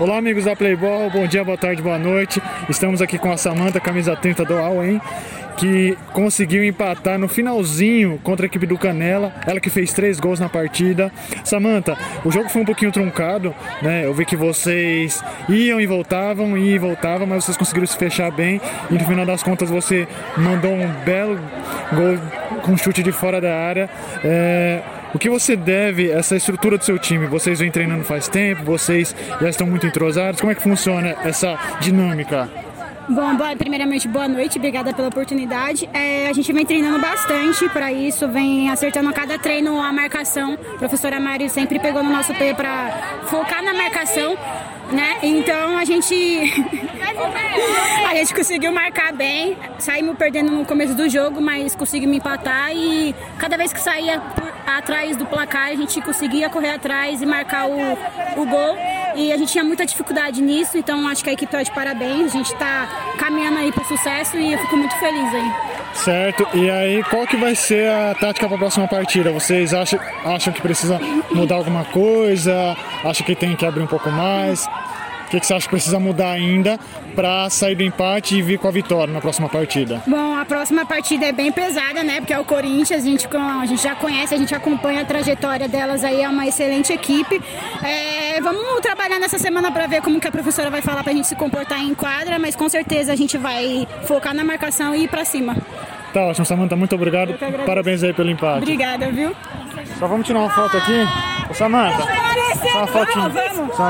Olá, amigos da Playboy, bom dia, boa tarde, boa noite. Estamos aqui com a Samanta, camisa 30 do Auen, que conseguiu empatar no finalzinho contra a equipe do Canela. Ela que fez três gols na partida. Samanta, o jogo foi um pouquinho truncado, né? Eu vi que vocês iam e voltavam, iam e voltavam, mas vocês conseguiram se fechar bem. E no final das contas você mandou um belo gol com chute de fora da área. É, o que você deve essa estrutura do seu time? Vocês vêm treinando faz tempo, vocês já estão muito entrosados. Como é que funciona essa dinâmica? Bom, boa, primeiramente, boa noite, obrigada pela oportunidade. É, a gente vem treinando bastante para isso, vem acertando a cada treino a marcação. A professora Mari sempre pegou no nosso pé para focar na marcação, né? Então a gente a gente conseguiu marcar bem, saímos perdendo no começo do jogo, mas conseguimos empatar e cada vez que saía atrás do placar a gente conseguia correr atrás e marcar o, o gol. E a gente tinha muita dificuldade nisso, então acho que a equipe está de parabéns. A gente está caminhando aí para o sucesso e eu fico muito feliz aí. Certo, e aí qual que vai ser a tática para a próxima partida? Vocês acham, acham que precisa mudar alguma coisa? Acham que tem que abrir um pouco mais? O que, que você acha que precisa mudar ainda para sair do empate e vir com a vitória na próxima partida? Bom, a próxima partida é bem pesada, né? Porque é o Corinthians, a gente, a gente já conhece, a gente acompanha a trajetória delas aí, é uma excelente equipe. É, vamos trabalhar nessa semana para ver como que a professora vai falar para a gente se comportar em quadra, mas com certeza a gente vai focar na marcação e ir para cima. Tá ótimo, Samanta, muito obrigado. Parabéns aí pelo empate. Obrigada, viu? Só vamos tirar uma foto aqui. Samanta, só uma vamos. Só uma